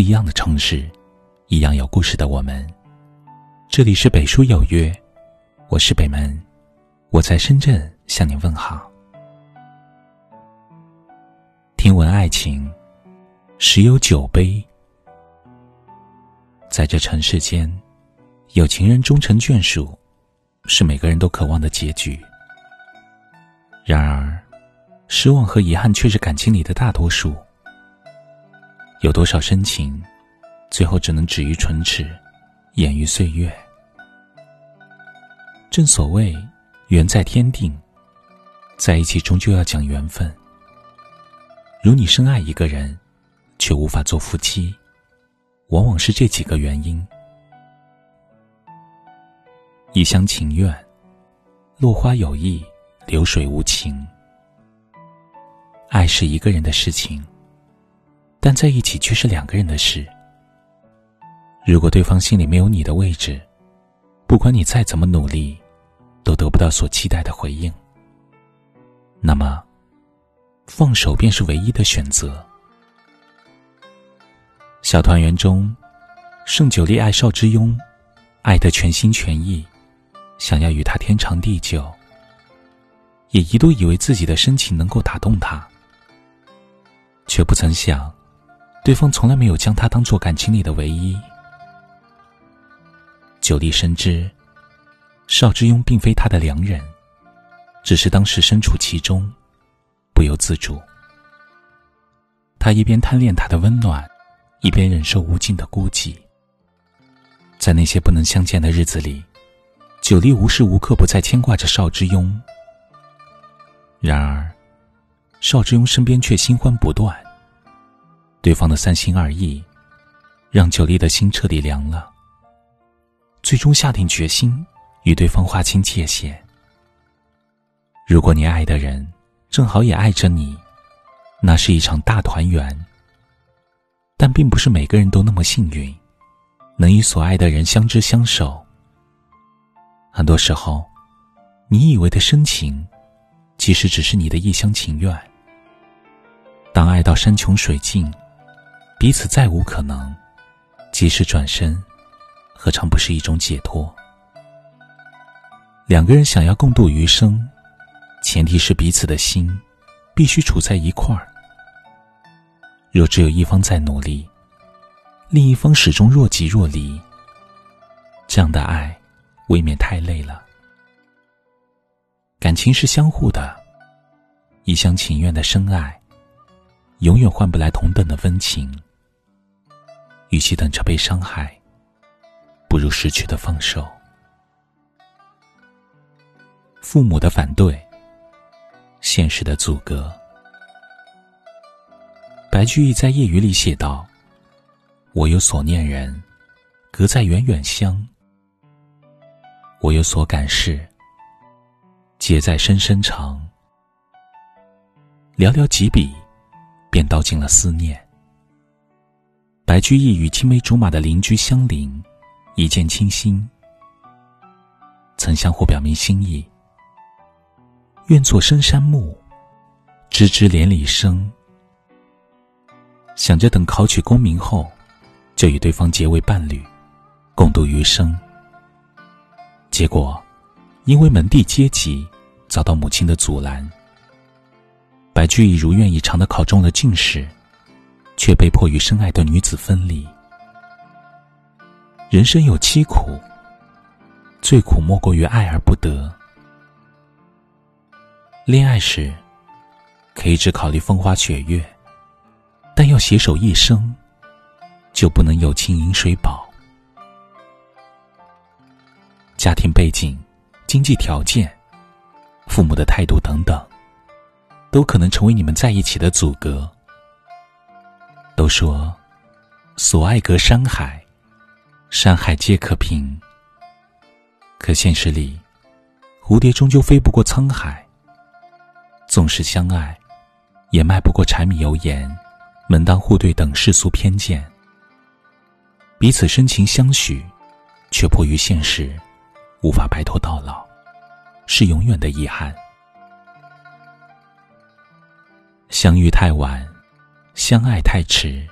不一样的城市，一样有故事的我们。这里是北书有约，我是北门，我在深圳向您问好。听闻爱情，时有酒杯。在这尘世间，有情人终成眷属，是每个人都渴望的结局。然而，失望和遗憾却是感情里的大多数。有多少深情，最后只能止于唇齿，掩于岁月。正所谓，缘在天定，在一起终究要讲缘分。如你深爱一个人，却无法做夫妻，往往是这几个原因：一厢情愿，落花有意，流水无情。爱是一个人的事情。但在一起却是两个人的事。如果对方心里没有你的位置，不管你再怎么努力，都得不到所期待的回应。那么，放手便是唯一的选择。小团圆中，盛九莉爱邵之庸，爱得全心全意，想要与他天长地久，也一度以为自己的深情能够打动他，却不曾想。对方从来没有将他当做感情里的唯一。久立深知，邵之庸并非他的良人，只是当时身处其中，不由自主。他一边贪恋他的温暖，一边忍受无尽的孤寂。在那些不能相见的日子里，久立无时无刻不在牵挂着邵之庸。然而，邵之庸身边却新欢不断。对方的三心二意，让九莉的心彻底凉了。最终下定决心与对方划清界限。如果你爱的人正好也爱着你，那是一场大团圆。但并不是每个人都那么幸运，能与所爱的人相知相守。很多时候，你以为的深情，其实只是你的一厢情愿。当爱到山穷水尽。彼此再无可能，及时转身，何尝不是一种解脱？两个人想要共度余生，前提是彼此的心必须处在一块儿。若只有一方在努力，另一方始终若即若离，这样的爱未免太累了。感情是相互的，一厢情愿的深爱，永远换不来同等的温情。与其等着被伤害，不如失去的放手。父母的反对，现实的阻隔。白居易在《夜雨》里写道：“我有所念人，隔在远远乡；我有所感事，结在深深长。”寥寥几笔，便道尽了思念。白居易与青梅竹马的邻居相邻，一见倾心，曾相互表明心意。愿做深山木，枝枝连理生。想着等考取功名后，就与对方结为伴侣，共度余生。结果，因为门第阶级，遭到母亲的阻拦。白居易如愿以偿的考中了进士。却被迫与深爱的女子分离。人生有七苦，最苦莫过于爱而不得。恋爱时，可以只考虑风花雪月，但要携手一生，就不能有情饮水饱。家庭背景、经济条件、父母的态度等等，都可能成为你们在一起的阻隔。都说，所爱隔山海，山海皆可平。可现实里，蝴蝶终究飞不过沧海。纵使相爱，也迈不过柴米油盐、门当户对等世俗偏见。彼此深情相许，却迫于现实，无法白头到老，是永远的遗憾。相遇太晚。相爱太迟，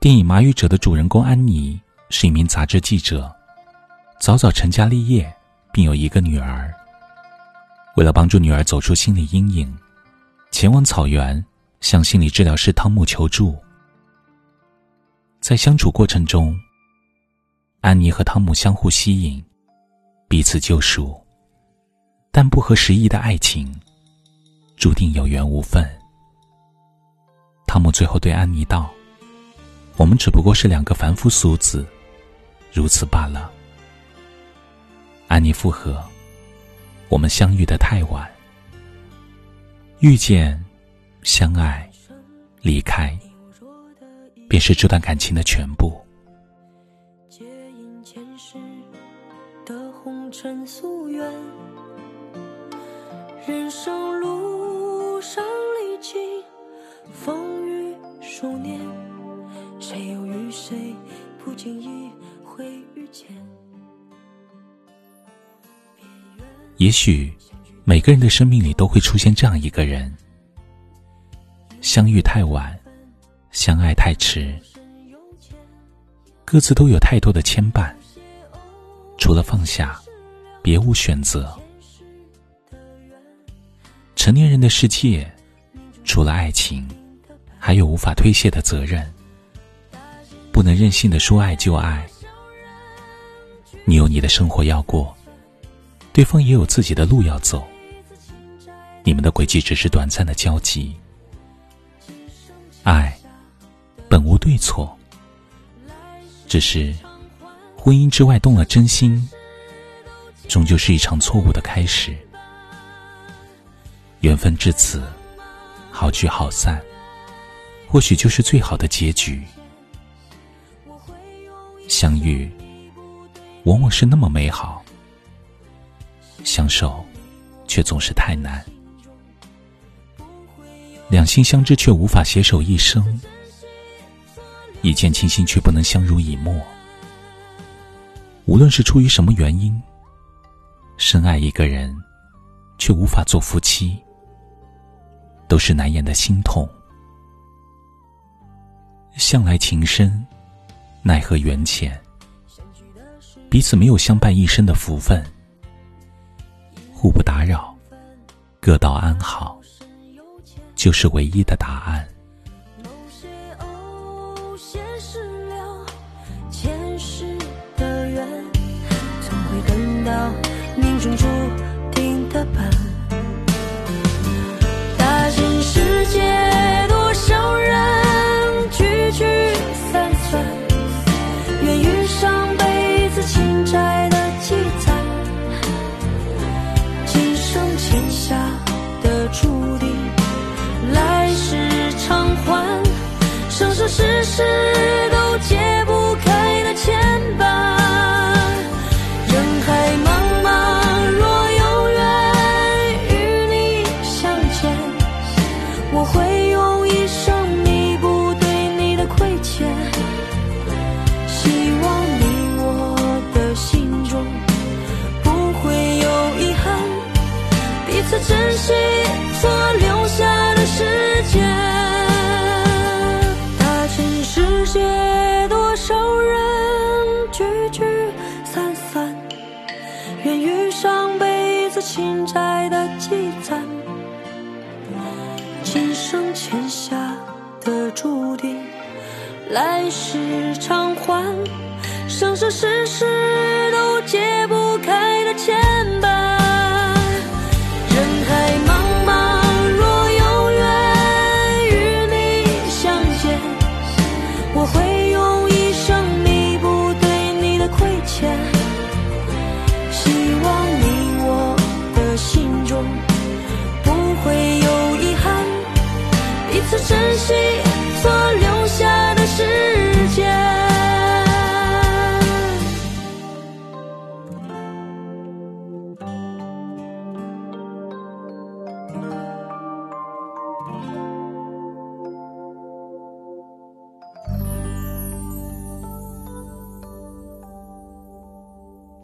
电影《马语者》的主人公安妮是一名杂志记者，早早成家立业，并有一个女儿。为了帮助女儿走出心理阴影，前往草原向心理治疗师汤姆求助。在相处过程中，安妮和汤姆相互吸引，彼此救赎。但不合时宜的爱情，注定有缘无分。汤姆最后对安妮道：“我们只不过是两个凡夫俗子，如此罢了。”安妮附和：“我们相遇的太晚，遇见、相爱、离开，便是这段感情的全部。”尘夙愿人生路上历经风数年，谁又与谁不经意会遇见？也许每个人的生命里都会出现这样一个人，相遇太晚，相爱太迟，各自都有太多的牵绊，除了放下，别无选择。成年人的世界，除了爱情，还有无法推卸的责任。不能任性的说爱就爱。你有你的生活要过，对方也有自己的路要走。你们的轨迹只是短暂的交集。爱，本无对错，只是婚姻之外动了真心，终究是一场错误的开始。缘分至此，好聚好散，或许就是最好的结局。相遇，往往是那么美好；相守，却总是太难。两心相知，却无法携手一生；一见倾心，却不能相濡以沫。无论是出于什么原因，深爱一个人，却无法做夫妻。都是难言的心痛。向来情深，奈何缘浅。彼此没有相伴一生的福分，互不打扰，各道安好，就是唯一的答案。世事都与上辈子情债的积攒，今生欠下的注定，来世偿还，生生世世都解不开的牵